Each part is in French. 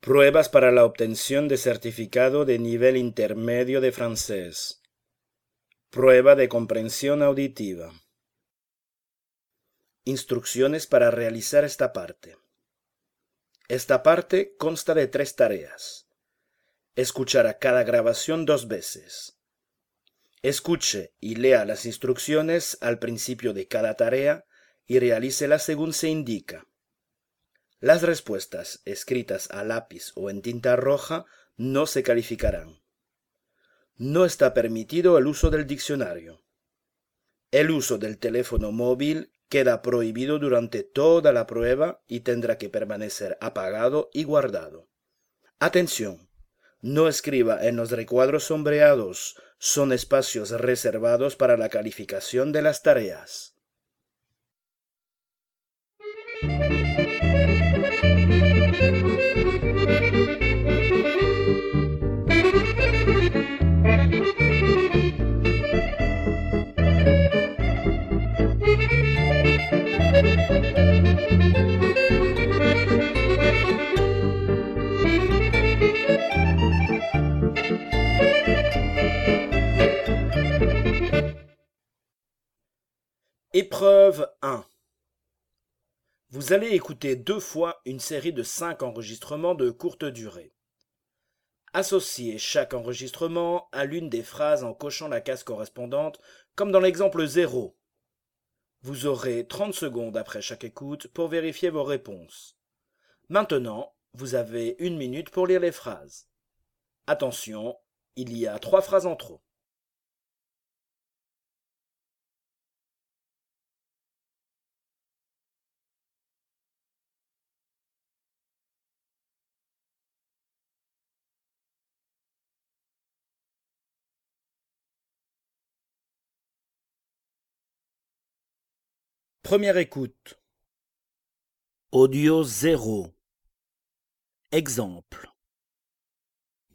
Pruebas para la obtención de certificado de nivel intermedio de francés. Prueba de comprensión auditiva. Instrucciones para realizar esta parte. Esta parte consta de tres tareas. Escuchar a cada grabación dos veces. Escuche y lea las instrucciones al principio de cada tarea y realícelas según se indica. Las respuestas escritas a lápiz o en tinta roja no se calificarán. No está permitido el uso del diccionario. El uso del teléfono móvil queda prohibido durante toda la prueba y tendrá que permanecer apagado y guardado. Atención. No escriba en los recuadros sombreados, son espacios reservados para la calificación de las tareas. Épreuve 1 Vous allez écouter deux fois une série de cinq enregistrements de courte durée. Associez chaque enregistrement à l'une des phrases en cochant la case correspondante, comme dans l'exemple 0. Vous aurez 30 secondes après chaque écoute pour vérifier vos réponses. Maintenant, vous avez une minute pour lire les phrases. Attention, il y a trois phrases en trop. Première écoute. Audio 0. Exemple.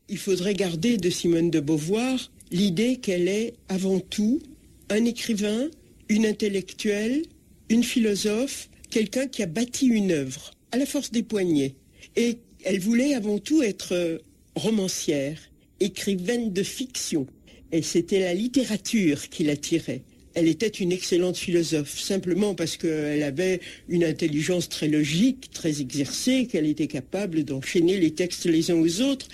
Il faudrait garder de Simone de Beauvoir l'idée qu'elle est avant tout un écrivain, une intellectuelle, une philosophe, quelqu'un qui a bâti une œuvre à la force des poignets. Et elle voulait avant tout être romancière, écrivaine de fiction. Et c'était la littérature qui l'attirait elle était une excellente philosophe, simplement parce qu'elle avait une intelligence très logique, très exercée, qu'elle était capable d'enchaîner les textes les uns aux autres.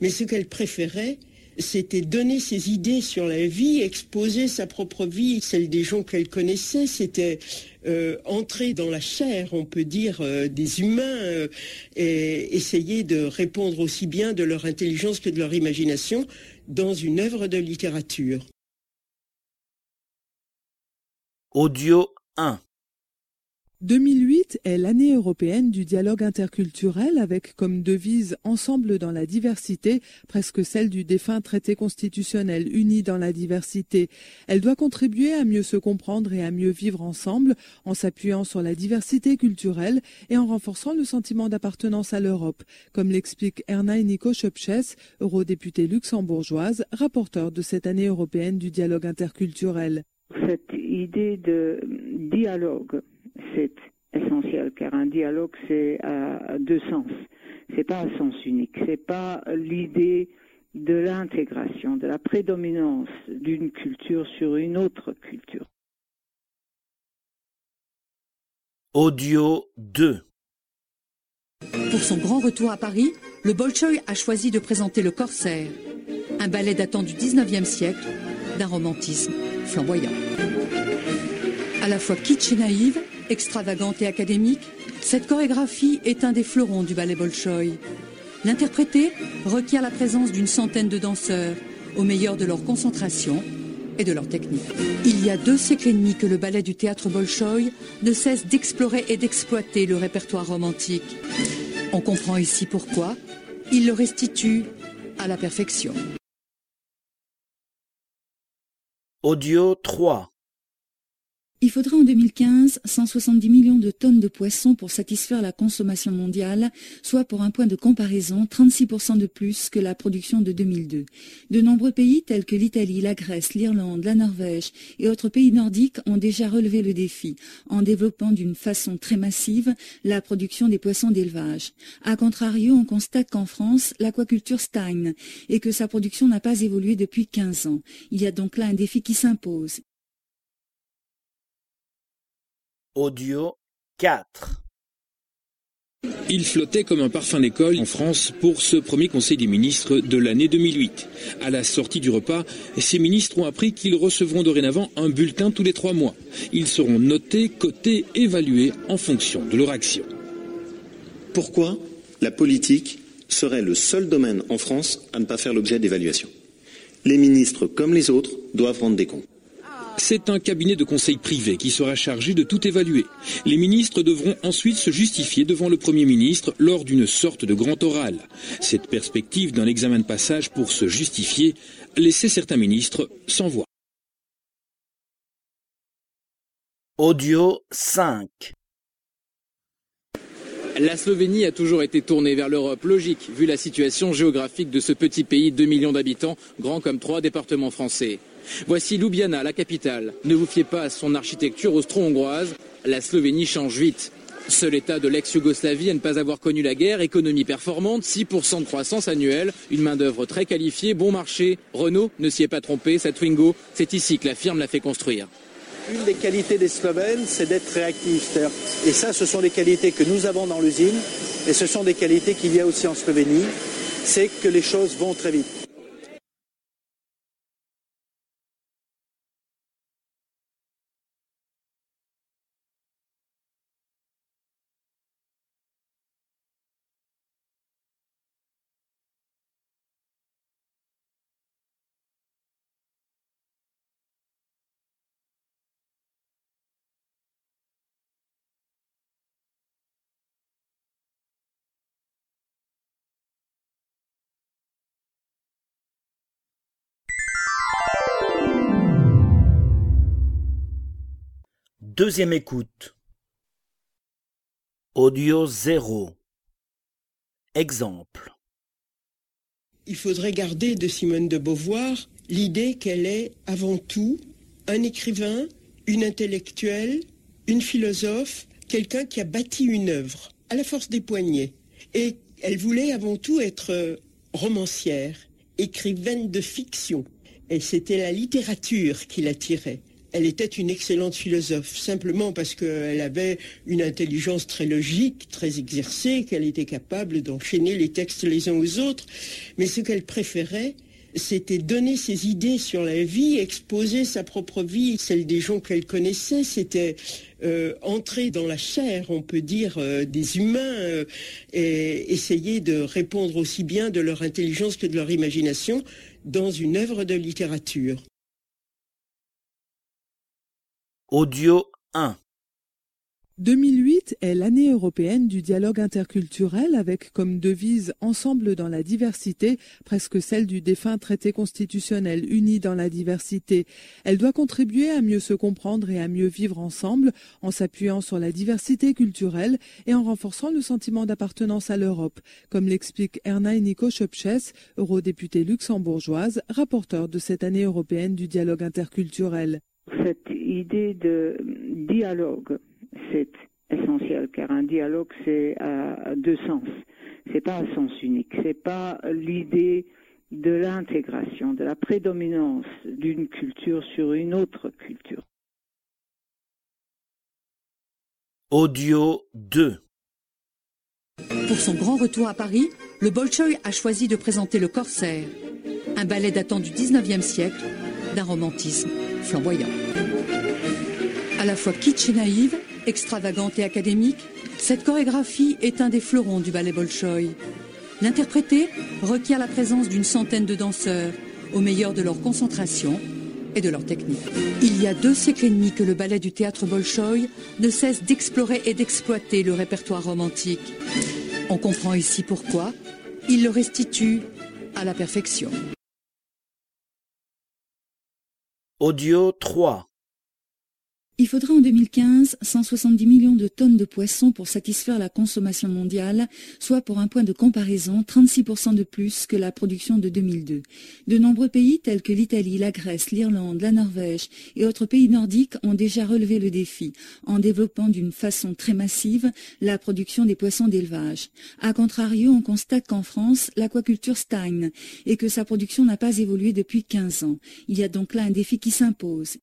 Mais ce qu'elle préférait, c'était donner ses idées sur la vie, exposer sa propre vie, celle des gens qu'elle connaissait, c'était euh, entrer dans la chair, on peut dire, euh, des humains euh, et essayer de répondre aussi bien de leur intelligence que de leur imagination dans une œuvre de littérature. Audio 1 2008 est l'année européenne du dialogue interculturel avec comme devise Ensemble dans la diversité, presque celle du défunt traité constitutionnel Unis dans la diversité. Elle doit contribuer à mieux se comprendre et à mieux vivre ensemble en s'appuyant sur la diversité culturelle et en renforçant le sentiment d'appartenance à l'Europe, comme l'explique Erna Nico Schöpches, eurodéputée luxembourgeoise, rapporteur de cette année européenne du dialogue interculturel. Cette idée de dialogue, c'est essentiel car un dialogue c'est à deux sens. C'est pas un sens unique. C'est pas l'idée de l'intégration, de la prédominance d'une culture sur une autre culture. Audio 2 Pour son grand retour à Paris, le Bolchoï a choisi de présenter le Corsaire, un ballet datant du 19e siècle, d'un romantisme flamboyant. À la fois kitsch et naïve, extravagante et académique, cette chorégraphie est un des fleurons du ballet Bolchoï. L'interpréter requiert la présence d'une centaine de danseurs, au meilleur de leur concentration et de leur technique. Il y a deux siècles et demi que le ballet du théâtre Bolchoï ne cesse d'explorer et d'exploiter le répertoire romantique. On comprend ici pourquoi il le restitue à la perfection. Audio 3 Il faudra en 2015 170 millions de tonnes de poissons pour satisfaire la consommation mondiale, soit pour un point de comparaison 36% de plus que la production de 2002. De nombreux pays tels que l'Italie, la Grèce, l'Irlande, la Norvège et autres pays nordiques ont déjà relevé le défi en développant d'une façon très massive la production des poissons d'élevage. A contrario, on constate qu'en France, l'aquaculture stagne et que sa production n'a pas évolué depuis 15 ans. Il y a donc là un défi qui s'impose. Audio 4. Il flottait comme un parfum d'école en France pour ce premier Conseil des ministres de l'année 2008. À la sortie du repas, ces ministres ont appris qu'ils recevront dorénavant un bulletin tous les trois mois. Ils seront notés, cotés, évalués en fonction de leur action. Pourquoi la politique serait le seul domaine en France à ne pas faire l'objet d'évaluation Les ministres, comme les autres, doivent rendre des comptes. C'est un cabinet de conseil privé qui sera chargé de tout évaluer. Les ministres devront ensuite se justifier devant le Premier ministre lors d'une sorte de grand oral. Cette perspective d'un examen de passage pour se justifier laissait certains ministres sans voix. Audio 5. La Slovénie a toujours été tournée vers l'Europe, logique, vu la situation géographique de ce petit pays de 2 millions d'habitants, grand comme trois départements français. Voici Ljubljana, la capitale. Ne vous fiez pas à son architecture austro-hongroise, la Slovénie change vite. Seul état de l'ex-Yougoslavie à ne pas avoir connu la guerre, économie performante, 6% de croissance annuelle, une main-d'œuvre très qualifiée, bon marché. Renault ne s'y est pas trompé, sa Twingo, c'est ici que la firme l'a fait construire. Une des qualités des Slovènes, c'est d'être réactif. Et ça, ce sont des qualités que nous avons dans l'usine, et ce sont des qualités qu'il y a aussi en Slovénie, c'est que les choses vont très vite. Deuxième écoute. Audio 0. Exemple. Il faudrait garder de Simone de Beauvoir l'idée qu'elle est avant tout un écrivain, une intellectuelle, une philosophe, quelqu'un qui a bâti une œuvre à la force des poignets. Et elle voulait avant tout être romancière, écrivaine de fiction. Et c'était la littérature qui l'attirait elle était une excellente philosophe, simplement parce qu'elle avait une intelligence très logique, très exercée, qu'elle était capable d'enchaîner les textes les uns aux autres. Mais ce qu'elle préférait, c'était donner ses idées sur la vie, exposer sa propre vie, celle des gens qu'elle connaissait, c'était euh, entrer dans la chair, on peut dire, euh, des humains euh, et essayer de répondre aussi bien de leur intelligence que de leur imagination dans une œuvre de littérature. Audio 1. 2008 est l'année européenne du dialogue interculturel avec comme devise Ensemble dans la diversité, presque celle du défunt traité constitutionnel Unis dans la diversité. Elle doit contribuer à mieux se comprendre et à mieux vivre ensemble en s'appuyant sur la diversité culturelle et en renforçant le sentiment d'appartenance à l'Europe, comme l'explique Erna Nico Schöpches, eurodéputée luxembourgeoise, rapporteur de cette année européenne du dialogue interculturel cette idée de dialogue, c'est essentiel, car un dialogue, c'est à deux sens. C'est pas un sens unique. C'est pas l'idée de l'intégration, de la prédominance d'une culture sur une autre culture. Audio 2 Pour son grand retour à Paris, le Bolchoï a choisi de présenter le Corsaire, un ballet datant du 19e siècle d'un romantisme flamboyant. À la fois kitsch et naïve, extravagante et académique, cette chorégraphie est un des fleurons du ballet Bolchoï. L'interpréter requiert la présence d'une centaine de danseurs, au meilleur de leur concentration et de leur technique. Il y a deux siècles et demi que le ballet du théâtre Bolchoï ne cesse d'explorer et d'exploiter le répertoire romantique. On comprend ici pourquoi il le restitue à la perfection. Audio 3 Il faudra en 2015 170 millions de tonnes de poissons pour satisfaire la consommation mondiale, soit pour un point de comparaison 36% de plus que la production de 2002. De nombreux pays tels que l'Italie, la Grèce, l'Irlande, la Norvège et autres pays nordiques ont déjà relevé le défi en développant d'une façon très massive la production des poissons d'élevage. A contrario, on constate qu'en France, l'aquaculture stagne et que sa production n'a pas évolué depuis 15 ans. Il y a donc là un défi qui s'impose.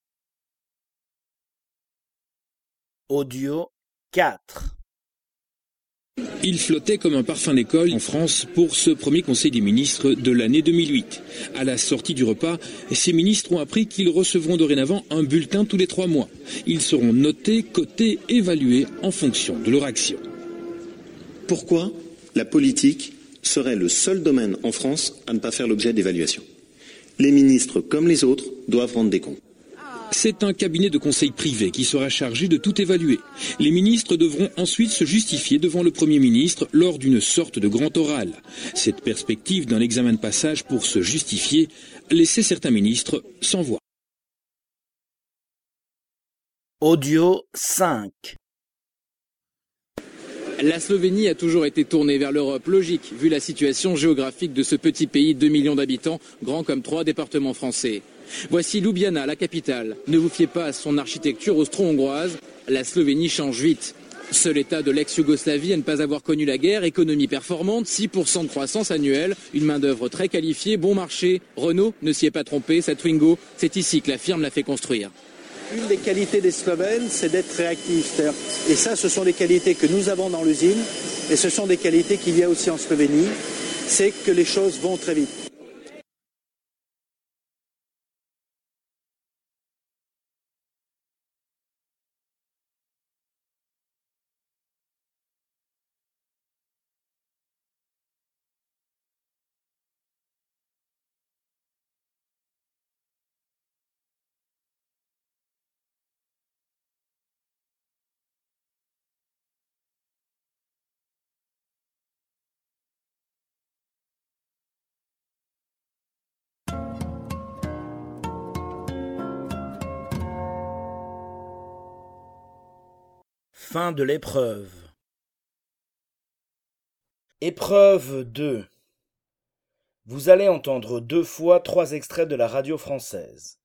Audio 4. Il flottait comme un parfum d'école en France pour ce premier Conseil des ministres de l'année 2008. À la sortie du repas, ces ministres ont appris qu'ils recevront dorénavant un bulletin tous les trois mois. Ils seront notés, cotés, évalués en fonction de leur action. Pourquoi la politique serait le seul domaine en France à ne pas faire l'objet d'évaluation Les ministres, comme les autres, doivent rendre des comptes. C'est un cabinet de conseil privé qui sera chargé de tout évaluer. Les ministres devront ensuite se justifier devant le Premier ministre lors d'une sorte de grand oral. Cette perspective d'un examen de passage pour se justifier laissait certains ministres sans voix. Audio 5. La Slovénie a toujours été tournée vers l'Europe, logique, vu la situation géographique de ce petit pays, 2 millions d'habitants, grand comme trois départements français. Voici Ljubljana, la capitale. Ne vous fiez pas à son architecture austro-hongroise, la Slovénie change vite. Seul État de l'ex-Yougoslavie à ne pas avoir connu la guerre, économie performante, 6% de croissance annuelle, une main-d'œuvre très qualifiée, bon marché. Renault ne s'y est pas trompé, sa Twingo, c'est ici que la firme l'a fait construire. Une des qualités des Slovènes, c'est d'être réactif. Et ça, ce sont des qualités que nous avons dans l'usine, et ce sont des qualités qu'il y a aussi en Slovénie, c'est que les choses vont très vite. Fin de l'épreuve. Épreuve 2. Vous allez entendre deux fois trois extraits de la radio française.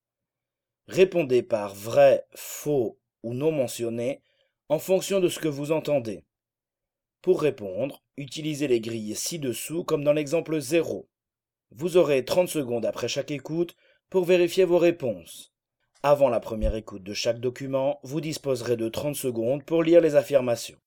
Répondez par vrai, faux ou non mentionné en fonction de ce que vous entendez. Pour répondre, utilisez les grilles ci-dessous comme dans l'exemple 0. Vous aurez 30 secondes après chaque écoute pour vérifier vos réponses. Avant la première écoute de chaque document, vous disposerez de 30 secondes pour lire les affirmations.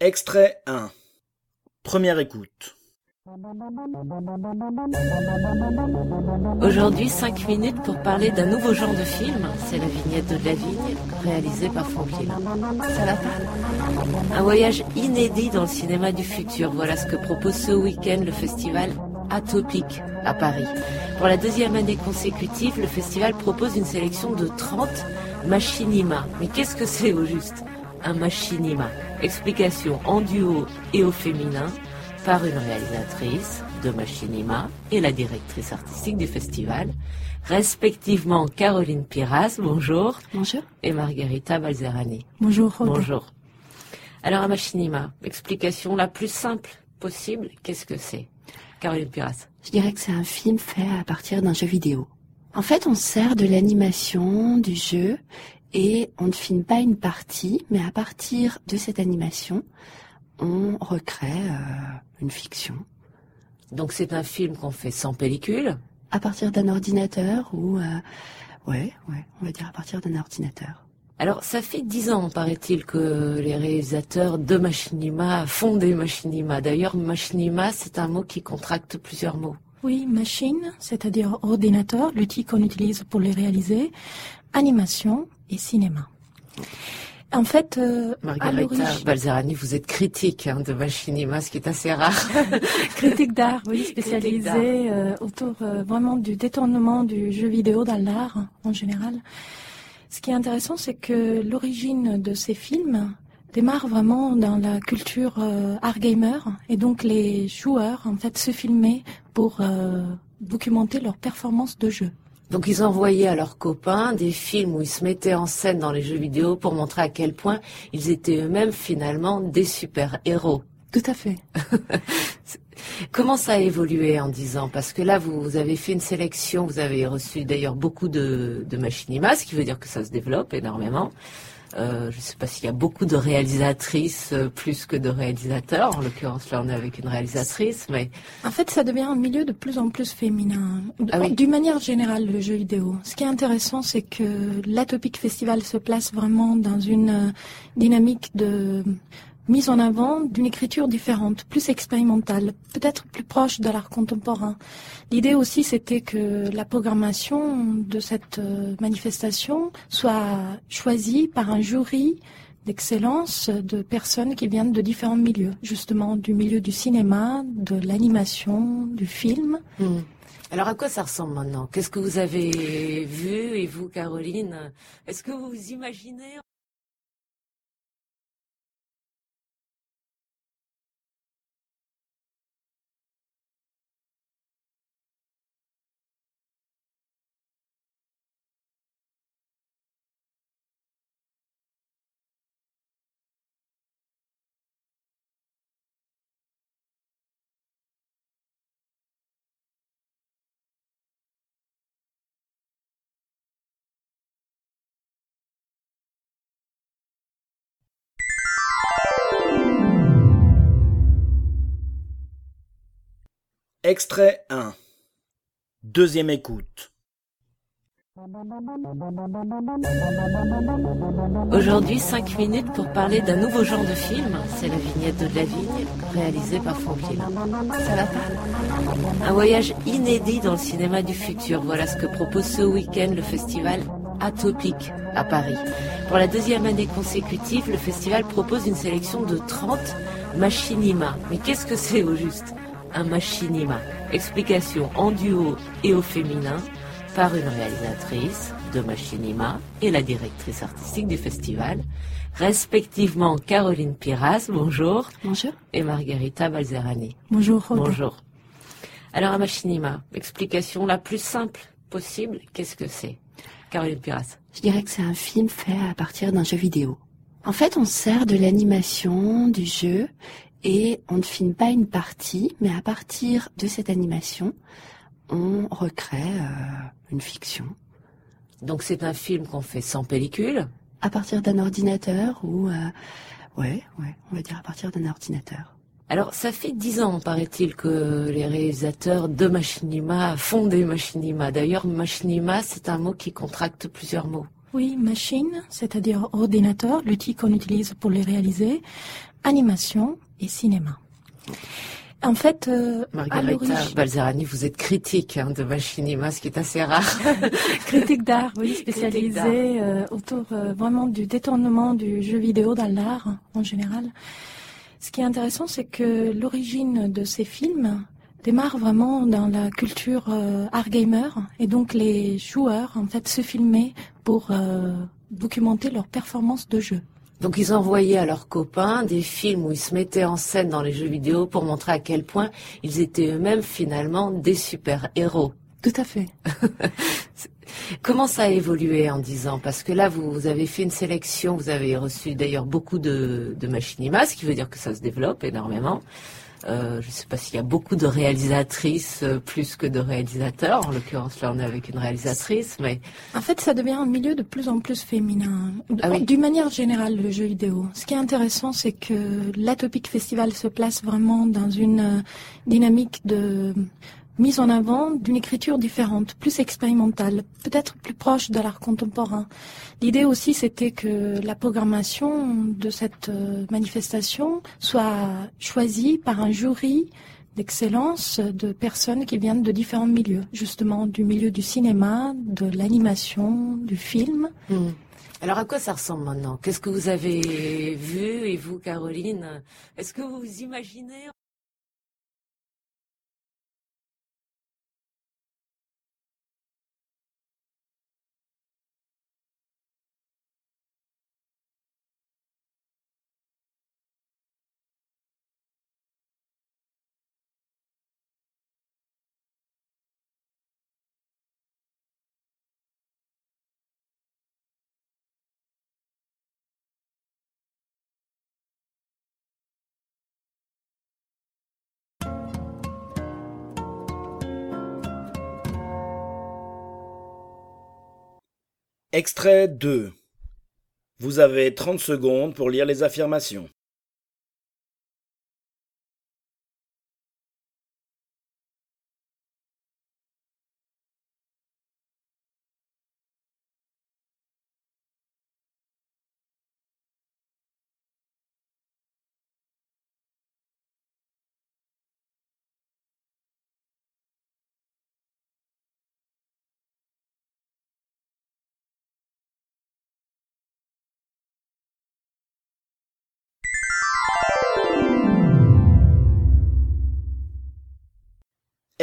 Extrait 1. Première écoute. Aujourd'hui, 5 minutes pour parler d'un nouveau genre de film. C'est la vignette de la vigne, réalisée par Franck Ça Un voyage inédit dans le cinéma du futur. Voilà ce que propose ce week-end le festival Atopic à Paris. Pour la deuxième année consécutive, le festival propose une sélection de 30 machinima. Mais qu'est-ce que c'est au juste? Un machinima. Explication en duo et au féminin par une réalisatrice de Machinima et la directrice artistique du festival, respectivement Caroline Piras, bonjour. Bonjour. Et Margherita Balzerani. Bonjour. Bonjour. Alors, un Machinima, explication la plus simple possible, qu'est-ce que c'est Caroline Piras? Je dirais que c'est un film fait à partir d'un jeu vidéo. En fait, on sert de l'animation du jeu et on ne filme pas une partie, mais à partir de cette animation, on recrée euh, une fiction. Donc c'est un film qu'on fait sans pellicule? À partir d'un ordinateur ou... Euh, ouais, ouais, on va dire à partir d'un ordinateur. Alors, ça fait dix ans, paraît-il, que les réalisateurs de Machinima font des Machinima. D'ailleurs, Machinima, c'est un mot qui contracte plusieurs mots. Oui, machine, c'est-à-dire ordinateur, l'outil qu'on utilise pour les réaliser, animation et cinéma. En fait, euh, Margarita Balzerani, vous êtes critique hein, de Machinima, ce qui est assez rare. critique d'art, oui, spécialisée euh, autour euh, vraiment du détournement du jeu vidéo dans l'art en général. Ce qui est intéressant, c'est que l'origine de ces films démarre vraiment dans la culture art gamer et donc les joueurs en fait se filmaient pour documenter leur performance de jeu. Donc ils envoyaient à leurs copains des films où ils se mettaient en scène dans les jeux vidéo pour montrer à quel point ils étaient eux-mêmes finalement des super-héros. Tout à fait. Comment ça a évolué en dix ans? Parce que là, vous, avez fait une sélection, vous avez reçu d'ailleurs beaucoup de, de machinimas, ce qui veut dire que ça se développe énormément. Euh, je ne sais pas s'il y a beaucoup de réalisatrices euh, plus que de réalisateurs. En l'occurrence, là, on est avec une réalisatrice, mais en fait, ça devient un milieu de plus en plus féminin. Ah D'une manière générale, le jeu vidéo. Ce qui est intéressant, c'est que l'Atopic Festival se place vraiment dans une euh, dynamique de mise en avant d'une écriture différente, plus expérimentale, peut-être plus proche de l'art contemporain. L'idée aussi, c'était que la programmation de cette euh, manifestation soit choisie par un jury d'excellence de personnes qui viennent de différents milieux, justement du milieu du cinéma, de l'animation, du film. Hmm. Alors à quoi ça ressemble maintenant? Qu'est-ce que vous avez vu et vous, Caroline? Est-ce que vous vous imaginez Extrait 1 Deuxième écoute Aujourd'hui, 5 minutes pour parler d'un nouveau genre de film. C'est la vignette de la vigne, réalisée par Franklin. Ça va pas? Un voyage inédit dans le cinéma du futur. Voilà ce que propose ce week-end le festival Atopic à Paris. Pour la deuxième année consécutive, le festival propose une sélection de 30 machinima. Mais qu'est-ce que c'est au juste? Un machinima. Explication en duo et au féminin par une réalisatrice de machinima et la directrice artistique du festival, respectivement Caroline Piras, bonjour. Bonjour. Et Margherita Balzerani. Bonjour. Bonjour. Alors un machinima, explication la plus simple possible, qu'est-ce que c'est Caroline Piras? Je dirais que c'est un film fait à partir d'un jeu vidéo. En fait, on sert de l'animation, du jeu, et on ne filme pas une partie, mais à partir de cette animation, on recrée euh, une fiction. Donc c'est un film qu'on fait sans pellicule? À partir d'un ordinateur ou... Euh, ouais, ouais, on va dire à partir d'un ordinateur. Alors, ça fait dix ans, paraît-il, que les réalisateurs de Machinima font des Machinima. D'ailleurs, Machinima, c'est un mot qui contracte plusieurs mots. Oui, machine, c'est-à-dire ordinateur, l'outil qu'on utilise pour les réaliser, animation, et cinéma. En fait, euh, Margarita Balzerani, vous êtes critique hein, de Machinima, ce qui est assez rare. critique d'art, oui, spécialisée euh, autour euh, vraiment du détournement du jeu vidéo dans l'art en général. Ce qui est intéressant, c'est que l'origine de ces films démarre vraiment dans la culture euh, art gamer et donc les joueurs en fait se filmaient pour documenter leur performance de jeu. Donc ils envoyaient à leurs copains des films où ils se mettaient en scène dans les jeux vidéo pour montrer à quel point ils étaient eux-mêmes finalement des super-héros. Tout à fait. Comment ça a évolué en dix ans? Parce que là, vous, avez fait une sélection, vous avez reçu d'ailleurs beaucoup de, de machinimas, ce qui veut dire que ça se développe énormément. Euh, je ne sais pas s'il y a beaucoup de réalisatrices euh, plus que de réalisateurs. En l'occurrence, là, on est avec une réalisatrice, mais en fait, ça devient un milieu de plus en plus féminin. Ah D'une manière générale, le jeu vidéo. Ce qui est intéressant, c'est que l'Atopic Festival se place vraiment dans une euh, dynamique de mise en avant d'une écriture différente, plus expérimentale, peut-être plus proche de l'art contemporain. L'idée aussi, c'était que la programmation de cette euh, manifestation soit choisie par un jury d'excellence de personnes qui viennent de différents milieux, justement du milieu du cinéma, de l'animation, du film. Hmm. Alors à quoi ça ressemble maintenant? Qu'est-ce que vous avez vu et vous, Caroline? Est-ce que vous vous imaginez Extrait 2. Vous avez 30 secondes pour lire les affirmations.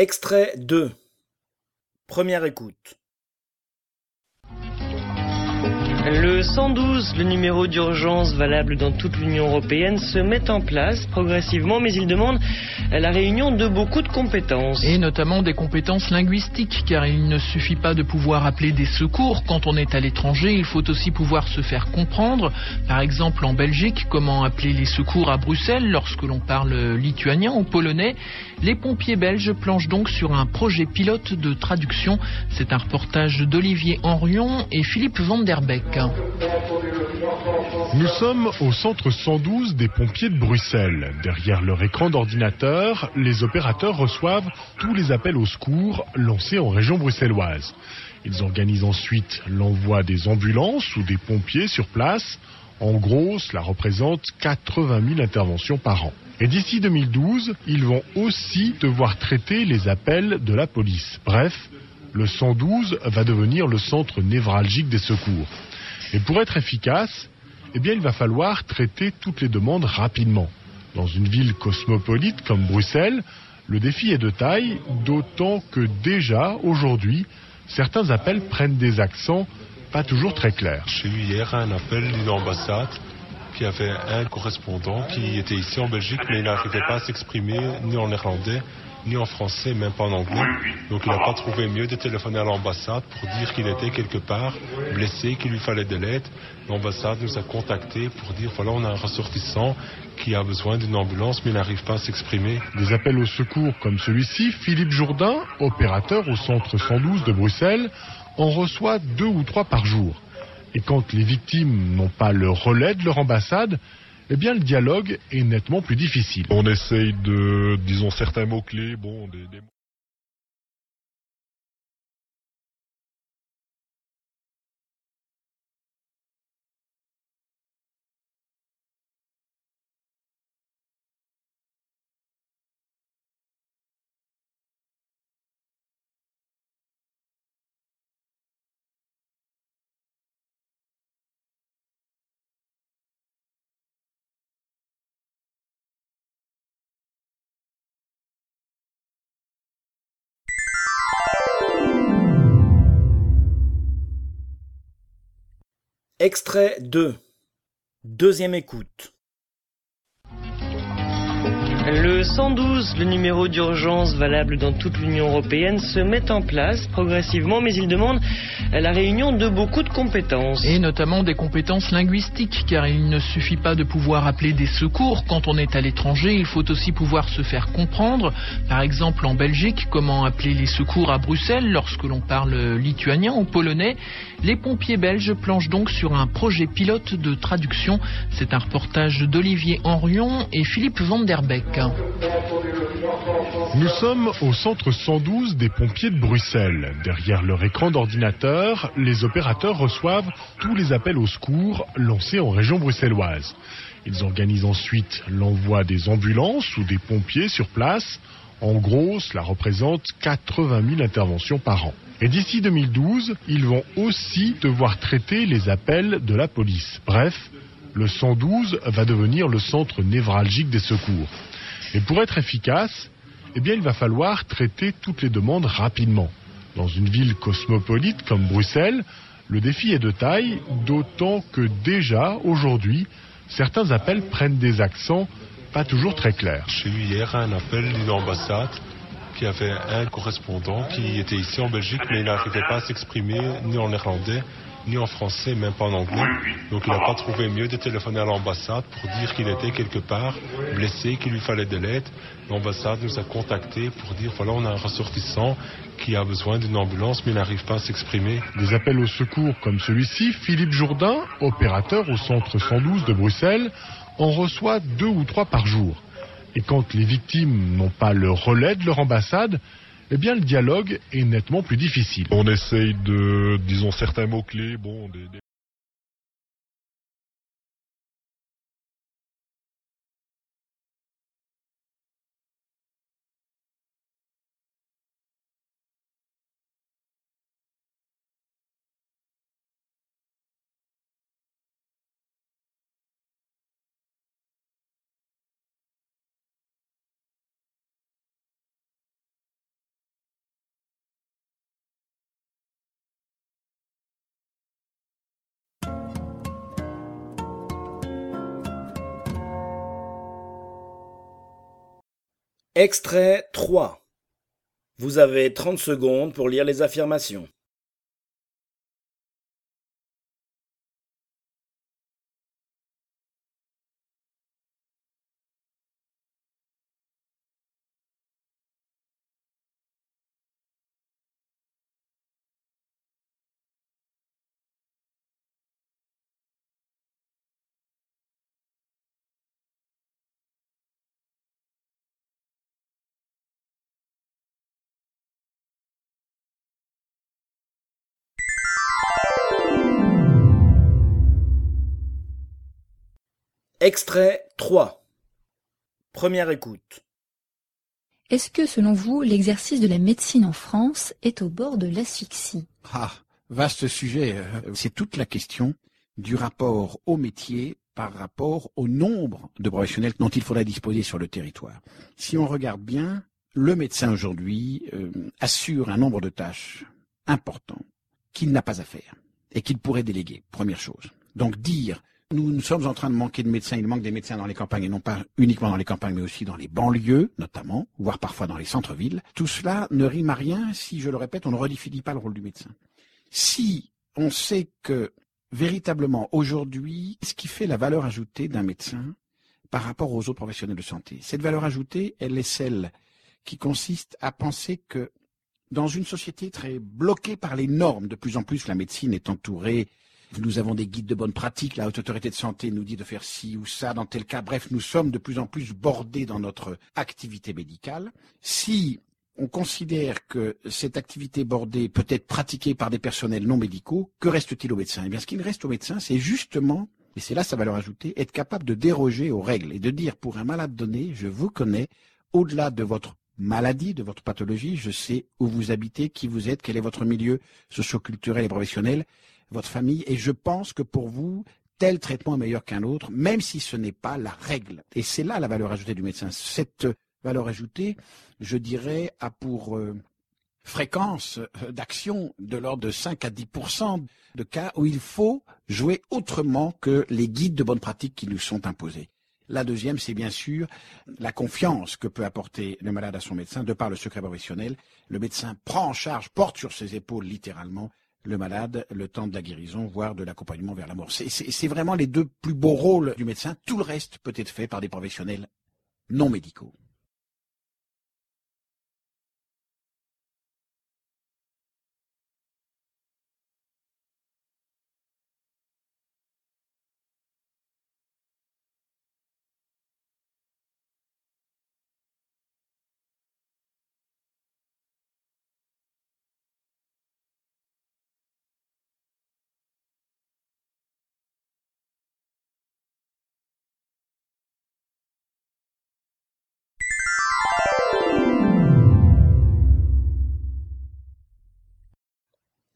Extrait 2. Première écoute. Le 112, le numéro d'urgence valable dans toute l'Union européenne, se met en place progressivement, mais il demande la réunion de beaucoup de compétences. Et notamment des compétences linguistiques, car il ne suffit pas de pouvoir appeler des secours quand on est à l'étranger, il faut aussi pouvoir se faire comprendre. Par exemple, en Belgique, comment appeler les secours à Bruxelles lorsque l'on parle lituanien ou polonais. Les pompiers belges planchent donc sur un projet pilote de traduction. C'est un reportage d'Olivier Henrion et Philippe Van der Beek. Nous sommes au centre 112 des pompiers de Bruxelles. Derrière leur écran d'ordinateur, les opérateurs reçoivent tous les appels au secours lancés en région bruxelloise. Ils organisent ensuite l'envoi des ambulances ou des pompiers sur place. En gros, cela représente 80 000 interventions par an. Et d'ici 2012, ils vont aussi devoir traiter les appels de la police. Bref, le 112 va devenir le centre névralgique des secours. Et pour être efficace, eh il va falloir traiter toutes les demandes rapidement. Dans une ville cosmopolite comme Bruxelles, le défi est de taille, d'autant que déjà, aujourd'hui, certains appels prennent des accents pas toujours très clairs. J'ai eu hier un appel d'une ambassade qui avait un correspondant qui était ici en Belgique, mais il n'arrivait pas à s'exprimer ni en néerlandais ni en français, même pas en anglais. Donc il n'a pas trouvé mieux de téléphoner à l'ambassade pour dire qu'il était quelque part blessé, qu'il lui fallait de l'aide. L'ambassade nous a contactés pour dire voilà, on a un ressortissant qui a besoin d'une ambulance mais n'arrive pas à s'exprimer. Des appels au secours comme celui-ci, Philippe Jourdain, opérateur au centre 112 de Bruxelles, en reçoit deux ou trois par jour. Et quand les victimes n'ont pas le relais de leur ambassade, eh bien le dialogue est nettement plus difficile. On essaye de, disons, certains mots-clés, bon, des. Extrait 2. Deuxième écoute. Le 112, le numéro d'urgence valable dans toute l'Union européenne, se met en place progressivement, mais il demande la réunion de beaucoup de compétences. Et notamment des compétences linguistiques, car il ne suffit pas de pouvoir appeler des secours quand on est à l'étranger, il faut aussi pouvoir se faire comprendre. Par exemple, en Belgique, comment appeler les secours à Bruxelles lorsque l'on parle lituanien ou polonais. Les pompiers belges planchent donc sur un projet pilote de traduction. C'est un reportage d'Olivier Henrion et Philippe Van der Beek. Nous sommes au centre 112 des pompiers de Bruxelles. Derrière leur écran d'ordinateur, les opérateurs reçoivent tous les appels au secours lancés en région bruxelloise. Ils organisent ensuite l'envoi des ambulances ou des pompiers sur place. En gros, cela représente 80 000 interventions par an. Et d'ici 2012, ils vont aussi devoir traiter les appels de la police. Bref, le 112 va devenir le centre névralgique des secours. Et pour être efficace, eh il va falloir traiter toutes les demandes rapidement. Dans une ville cosmopolite comme Bruxelles, le défi est de taille, d'autant que déjà, aujourd'hui, certains appels prennent des accents pas toujours très clairs. J'ai eu hier un appel d'une ambassade qui avait un correspondant qui était ici en Belgique, mais il n'arrivait pas à s'exprimer ni en néerlandais, ni en français, même pas en anglais. Donc il n'a pas trouvé mieux de téléphoner à l'ambassade pour dire qu'il était quelque part blessé, qu'il lui fallait de l'aide. L'ambassade nous a contactés pour dire voilà, on a un ressortissant qui a besoin d'une ambulance, mais il n'arrive pas à s'exprimer. Des appels au secours comme celui-ci, Philippe Jourdain, opérateur au centre 112 de Bruxelles, en reçoit deux ou trois par jour. Et quand les victimes n'ont pas le relais de leur ambassade, eh bien le dialogue est nettement plus difficile. On essaye de, disons, certains mots-clés, bon, des. Extrait 3. Vous avez 30 secondes pour lire les affirmations. Extrait 3. Première écoute. Est-ce que, selon vous, l'exercice de la médecine en France est au bord de l'asphyxie? Ah, vaste sujet. C'est toute la question du rapport au métier par rapport au nombre de professionnels dont il faudrait disposer sur le territoire. Si on regarde bien, le médecin aujourd'hui euh, assure un nombre de tâches important qu'il n'a pas à faire et qu'il pourrait déléguer, première chose. Donc dire nous, sommes en train de manquer de médecins. Il manque des médecins dans les campagnes et non pas uniquement dans les campagnes, mais aussi dans les banlieues, notamment, voire parfois dans les centres-villes. Tout cela ne rime à rien si, je le répète, on ne redéfinit pas le rôle du médecin. Si on sait que véritablement aujourd'hui, ce qui fait la valeur ajoutée d'un médecin par rapport aux autres professionnels de santé, cette valeur ajoutée, elle est celle qui consiste à penser que dans une société très bloquée par les normes, de plus en plus la médecine est entourée nous avons des guides de bonne pratique, la haute autorité de santé nous dit de faire ci ou ça dans tel cas. Bref, nous sommes de plus en plus bordés dans notre activité médicale. Si on considère que cette activité bordée peut être pratiquée par des personnels non médicaux, que reste-t-il aux médecins? Eh bien, ce qu'il reste aux médecins, c'est justement, et c'est là sa valeur ajoutée, être capable de déroger aux règles et de dire pour un malade donné, je vous connais, au-delà de votre maladie, de votre pathologie, je sais où vous habitez, qui vous êtes, quel est votre milieu socio-culturel et professionnel, votre famille, et je pense que pour vous, tel traitement est meilleur qu'un autre, même si ce n'est pas la règle. Et c'est là la valeur ajoutée du médecin. Cette valeur ajoutée, je dirais, a pour euh, fréquence euh, d'action de l'ordre de 5 à 10% de cas où il faut jouer autrement que les guides de bonne pratique qui nous sont imposés. La deuxième, c'est bien sûr la confiance que peut apporter le malade à son médecin de par le secret professionnel. Le médecin prend en charge, porte sur ses épaules littéralement le malade le temps de la guérison, voire de l'accompagnement vers la mort. C'est vraiment les deux plus beaux rôles du médecin. Tout le reste peut être fait par des professionnels non médicaux.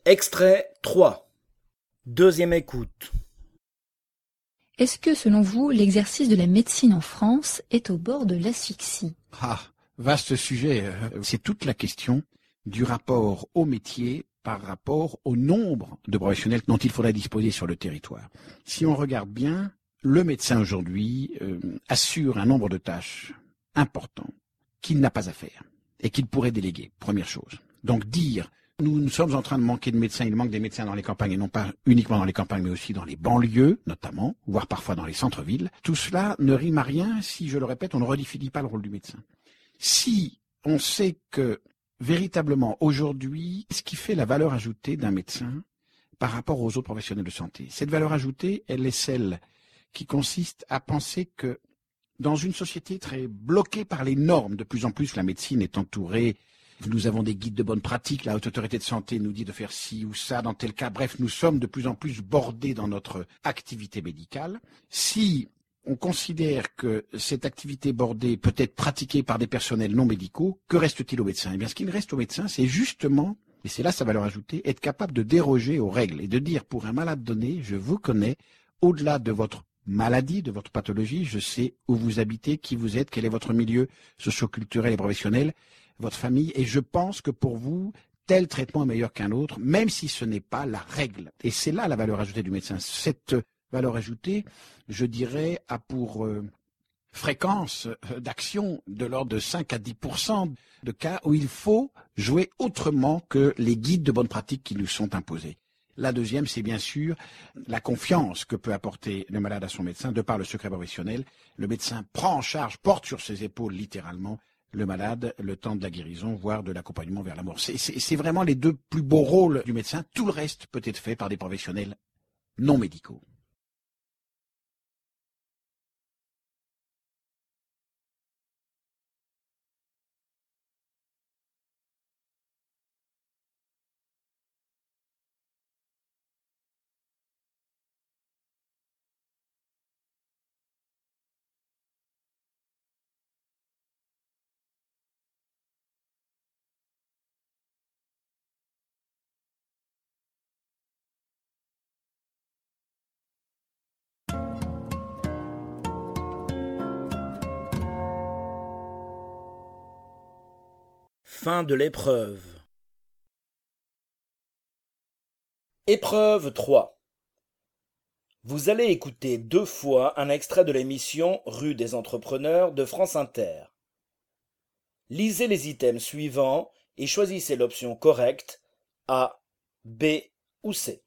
Extrait 3. Deuxième écoute. Est-ce que, selon vous, l'exercice de la médecine en France est au bord de l'asphyxie? Ah, vaste sujet. Euh, c'est toute la question du rapport au métier par rapport au nombre de professionnels dont il faudrait disposer sur le territoire. Si on regarde bien, le médecin aujourd'hui euh, assure un nombre de tâches importants qu'il n'a pas à faire et qu'il pourrait déléguer, première chose. Donc dire nous, sommes en train de manquer de médecins, il manque des médecins dans les campagnes et non pas uniquement dans les campagnes mais aussi dans les banlieues notamment, voire parfois dans les centres-villes. Tout cela ne rime à rien si, je le répète, on ne redéfinit pas le rôle du médecin. Si on sait que véritablement aujourd'hui, ce qui fait la valeur ajoutée d'un médecin par rapport aux autres professionnels de santé, cette valeur ajoutée, elle est celle qui consiste à penser que dans une société très bloquée par les normes, de plus en plus la médecine est entourée, nous avons des guides de bonne pratique, la haute autorité de santé nous dit de faire ci ou ça dans tel cas, bref, nous sommes de plus en plus bordés dans notre activité médicale. Si on considère que cette activité bordée peut être pratiquée par des personnels non médicaux, que reste-t-il aux médecins? Eh bien, ce qu'il reste aux médecins, c'est justement, et c'est là sa valeur ajoutée, être capable de déroger aux règles et de dire pour un malade donné, je vous connais, au-delà de votre maladie, de votre pathologie, je sais où vous habitez, qui vous êtes, quel est votre milieu socio-culturel et professionnel, votre famille, et je pense que pour vous, tel traitement est meilleur qu'un autre, même si ce n'est pas la règle. Et c'est là la valeur ajoutée du médecin. Cette valeur ajoutée, je dirais, a pour euh, fréquence euh, d'action de l'ordre de 5 à 10% de cas où il faut jouer autrement que les guides de bonne pratique qui nous sont imposés. La deuxième, c'est bien sûr la confiance que peut apporter le malade à son médecin de par le secret professionnel. Le médecin prend en charge, porte sur ses épaules littéralement le malade le temps de la guérison, voire de l'accompagnement vers la mort. C'est vraiment les deux plus beaux rôles du médecin. Tout le reste peut être fait par des professionnels non médicaux. Fin de l'épreuve. Épreuve 3. Vous allez écouter deux fois un extrait de l'émission Rue des entrepreneurs de France Inter. Lisez les items suivants et choisissez l'option correcte A, B ou C.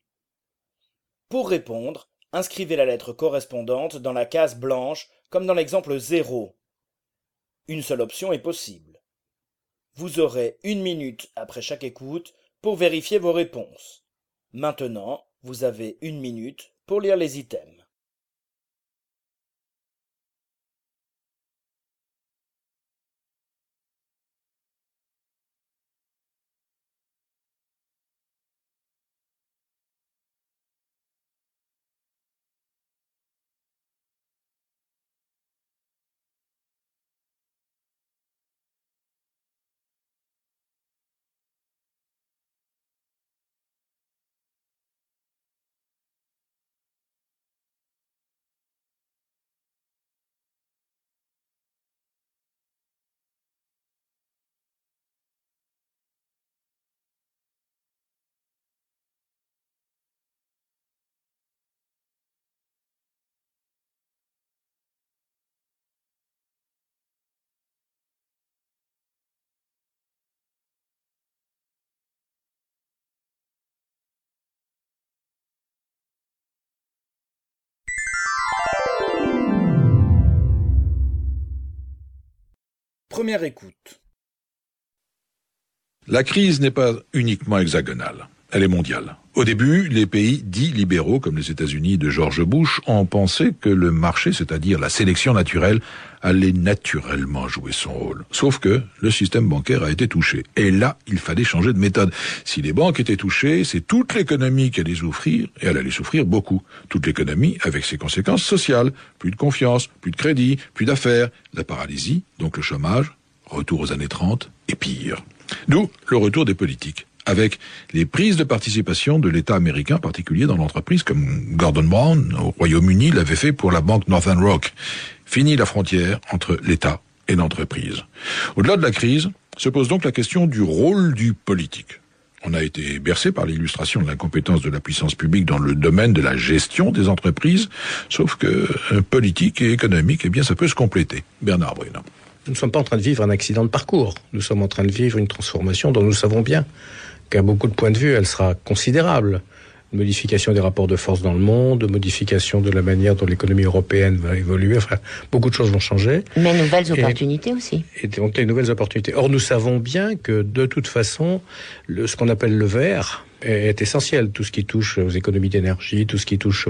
Pour répondre, inscrivez la lettre correspondante dans la case blanche comme dans l'exemple 0. Une seule option est possible. Vous aurez une minute après chaque écoute pour vérifier vos réponses. Maintenant, vous avez une minute pour lire les items. La crise n'est pas uniquement hexagonale, elle est mondiale. Au début, les pays dits libéraux, comme les États-Unis de George Bush, ont pensé que le marché, c'est-à-dire la sélection naturelle, allait naturellement jouer son rôle. Sauf que le système bancaire a été touché. Et là, il fallait changer de méthode. Si les banques étaient touchées, c'est toute l'économie qui allait souffrir, et elle allait souffrir beaucoup. Toute l'économie avec ses conséquences sociales. Plus de confiance, plus de crédit, plus d'affaires, la paralysie, donc le chômage, retour aux années 30, et pire. D'où le retour des politiques avec les prises de participation de l'État américain, particulier dans l'entreprise comme Gordon Brown au Royaume-Uni l'avait fait pour la banque Northern Rock. Fini la frontière entre l'État et l'entreprise. Au-delà de la crise, se pose donc la question du rôle du politique. On a été bercé par l'illustration de l'incompétence de la puissance publique dans le domaine de la gestion des entreprises, sauf que euh, politique et économique, eh bien, ça peut se compléter. Bernard Brunel. Nous ne sommes pas en train de vivre un accident de parcours. Nous sommes en train de vivre une transformation dont nous savons bien qu'à beaucoup de points de vue, elle sera considérable modification des rapports de force dans le monde, modification de la manière dont l'économie européenne va évoluer. Enfin, beaucoup de choses vont changer. Mais nouvelles opportunités aussi. Et donc les nouvelles opportunités. Or, nous savons bien que de toute façon, le, ce qu'on appelle le vert, est essentiel. Tout ce qui touche aux économies d'énergie, tout ce qui touche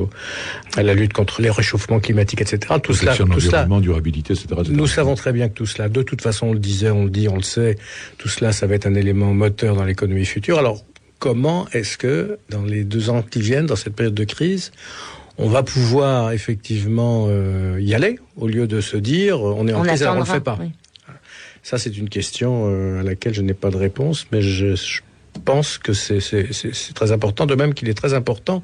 à la lutte contre les réchauffements climatiques, etc. Tout cela, tout cela, durabilité, etc., etc. Nous savons très bien que tout cela, de toute façon, on le disait, on le dit, on le sait, tout cela, ça va être un élément moteur dans l'économie future. Alors, comment est-ce que, dans les deux ans qui viennent, dans cette période de crise, on va pouvoir effectivement euh, y aller, au lieu de se dire on est en crise, alors on ne le fait pas? Ça, c'est une question euh, à laquelle je n'ai pas de réponse, mais je, pense que c'est très important, de même qu'il est très important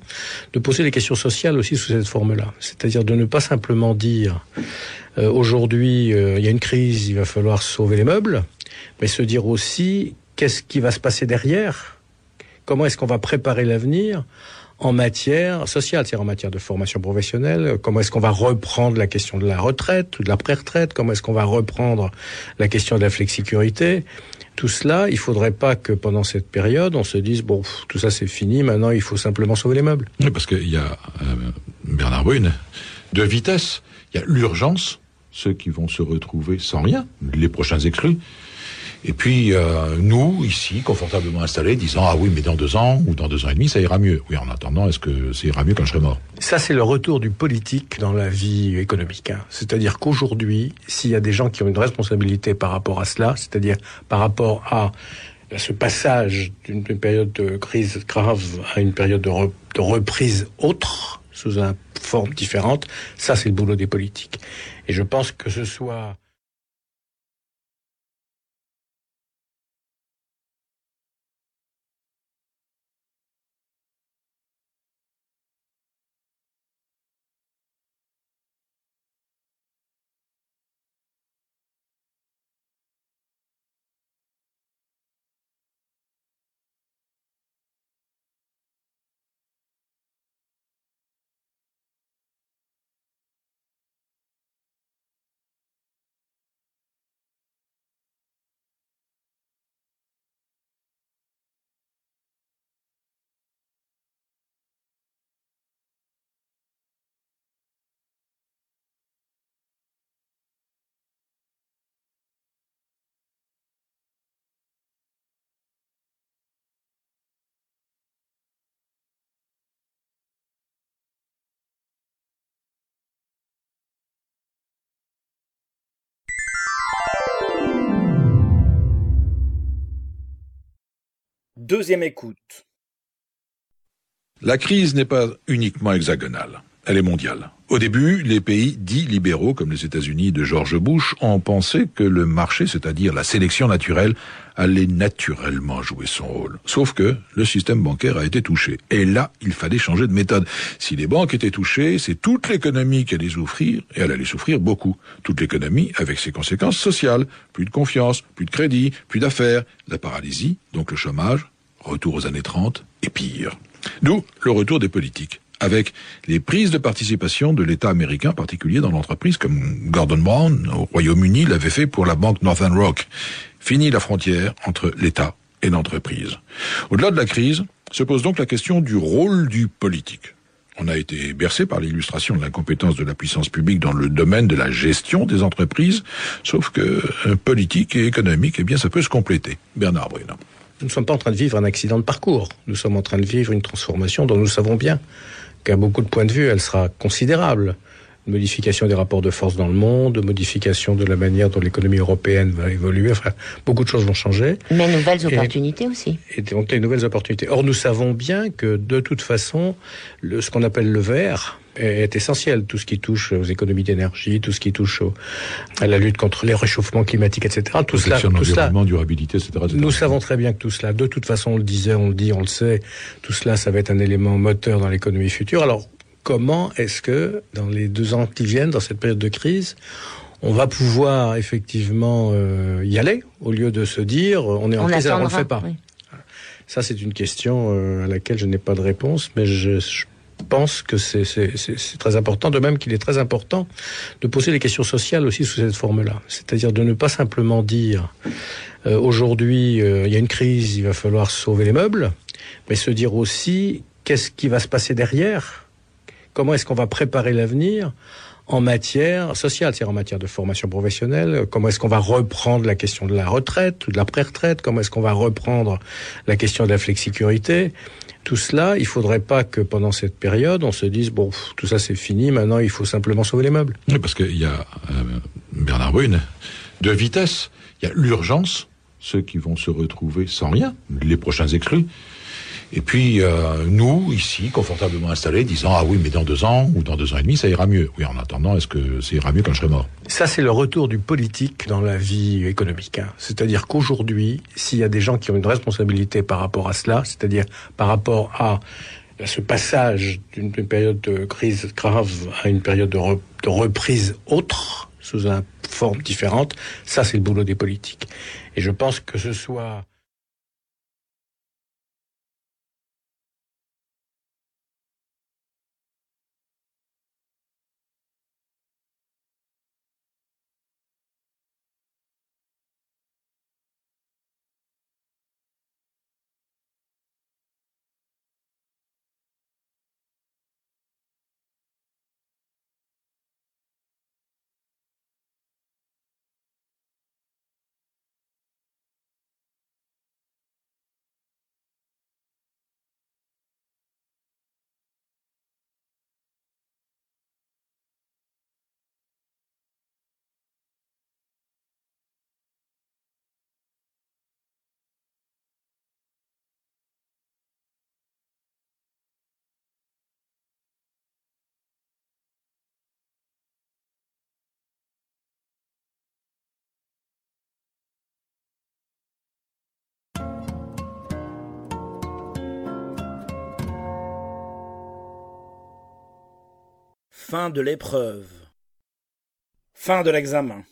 de poser les questions sociales aussi sous cette forme-là. C'est-à-dire de ne pas simplement dire euh, aujourd'hui il y a une crise, il va falloir sauver les meubles, mais se dire aussi qu'est-ce qui va se passer derrière? Comment est-ce qu'on va préparer l'avenir en matière sociale, c'est-à-dire en matière de formation professionnelle, comment est-ce qu'on va reprendre la question de la retraite ou de la pré-retraite, comment est-ce qu'on va reprendre la question de la flexicurité. Tout cela, il faudrait pas que pendant cette période, on se dise, bon, tout ça c'est fini, maintenant il faut simplement sauver les meubles. Oui, parce qu'il y a, euh, Bernard Brune, deux vitesses. Il y a l'urgence, ceux qui vont se retrouver sans rien, les prochains exclus, et puis euh, nous, ici, confortablement installés, disant ah oui, mais dans deux ans ou dans deux ans et demi, ça ira mieux. Oui, en attendant, est-ce que ça ira mieux quand je serai mort Ça, c'est le retour du politique dans la vie économique. Hein. C'est-à-dire qu'aujourd'hui, s'il y a des gens qui ont une responsabilité par rapport à cela, c'est-à-dire par rapport à ce passage d'une période de crise grave à une période de, de reprise autre, sous une forme différente, ça c'est le boulot des politiques. Et je pense que ce soit Deuxième écoute. La crise n'est pas uniquement hexagonale, elle est mondiale. Au début, les pays dits libéraux, comme les États-Unis de George Bush, ont pensé que le marché, c'est-à-dire la sélection naturelle, allait naturellement jouer son rôle. Sauf que le système bancaire a été touché. Et là, il fallait changer de méthode. Si les banques étaient touchées, c'est toute l'économie qui allait souffrir, et elle allait souffrir beaucoup. Toute l'économie avec ses conséquences sociales. Plus de confiance, plus de crédit, plus d'affaires, la paralysie, donc le chômage, retour aux années 30 et pire. D'où le retour des politiques avec les prises de participation de l'État américain, particulier dans l'entreprise comme Gordon Brown au Royaume-Uni l'avait fait pour la banque Northern Rock. Fini la frontière entre l'État et l'entreprise. Au-delà de la crise, se pose donc la question du rôle du politique. On a été bercé par l'illustration de l'incompétence de la puissance publique dans le domaine de la gestion des entreprises, sauf que politique et économique, eh bien, ça peut se compléter. Bernard Brunel. Nous ne sommes pas en train de vivre un accident de parcours. Nous sommes en train de vivre une transformation dont nous savons bien qu'à beaucoup de points de vue, elle sera considérable. modification des rapports de force dans le monde, modification de la manière dont l'économie européenne va évoluer. Enfin, beaucoup de choses vont changer. Mais nouvelles opportunités aussi. Et donc les nouvelles opportunités. Or, nous savons bien que de toute façon, le, ce qu'on appelle le vert est, essentiel. Tout ce qui touche aux économies d'énergie, tout ce qui touche à la lutte contre les réchauffements climatiques, etc. Tout cela, tout cela, durabilité, etc., etc. Nous savons très bien que tout cela, de toute façon, on le disait, on le dit, on le sait, tout cela, ça va être un élément moteur dans l'économie future. Alors, comment est-ce que, dans les deux ans qui viennent, dans cette période de crise, on va pouvoir effectivement euh, y aller au lieu de se dire on est en crise alors on ne le fait pas? Ça c'est une question euh, à laquelle je n'ai pas de réponse, mais je, pense que c'est très important, de même qu'il est très important de poser des questions sociales aussi sous cette forme-là. C'est-à-dire de ne pas simplement dire euh, aujourd'hui il y a une crise, il va falloir sauver les meubles, mais se dire aussi qu'est-ce qui va se passer derrière? Comment est-ce qu'on va préparer l'avenir en matière sociale, c'est-à-dire en matière de formation professionnelle? Comment est-ce qu'on va reprendre la question de la retraite ou de la pré-retraite? Comment est-ce qu'on va reprendre la question de la flexicurité Tout cela, il faudrait pas que pendant cette période, on se dise bon, tout ça c'est fini. Maintenant, il faut simplement sauver les meubles. Oui, parce qu'il y a euh, Bernard Brune de vitesse. Il y a l'urgence, ceux qui vont se retrouver sans rien, les prochains exclus. Et puis euh, nous, ici, confortablement installés, disant ah oui, mais dans deux ans ou dans deux ans et demi, ça ira mieux. Oui, en attendant, est-ce que ça ira mieux quand je serai mort? Ça, c'est le retour du politique dans la vie économique. Hein. C'est-à-dire qu'aujourd'hui, s'il y a des gens qui ont une responsabilité par rapport à cela, c'est-à-dire par rapport à ce passage d'une période de crise grave à une période de, de reprise autre, sous une forme différente, ça c'est le boulot des politiques. Et je pense que ce soit Fin de l'épreuve. Fin de l'examen.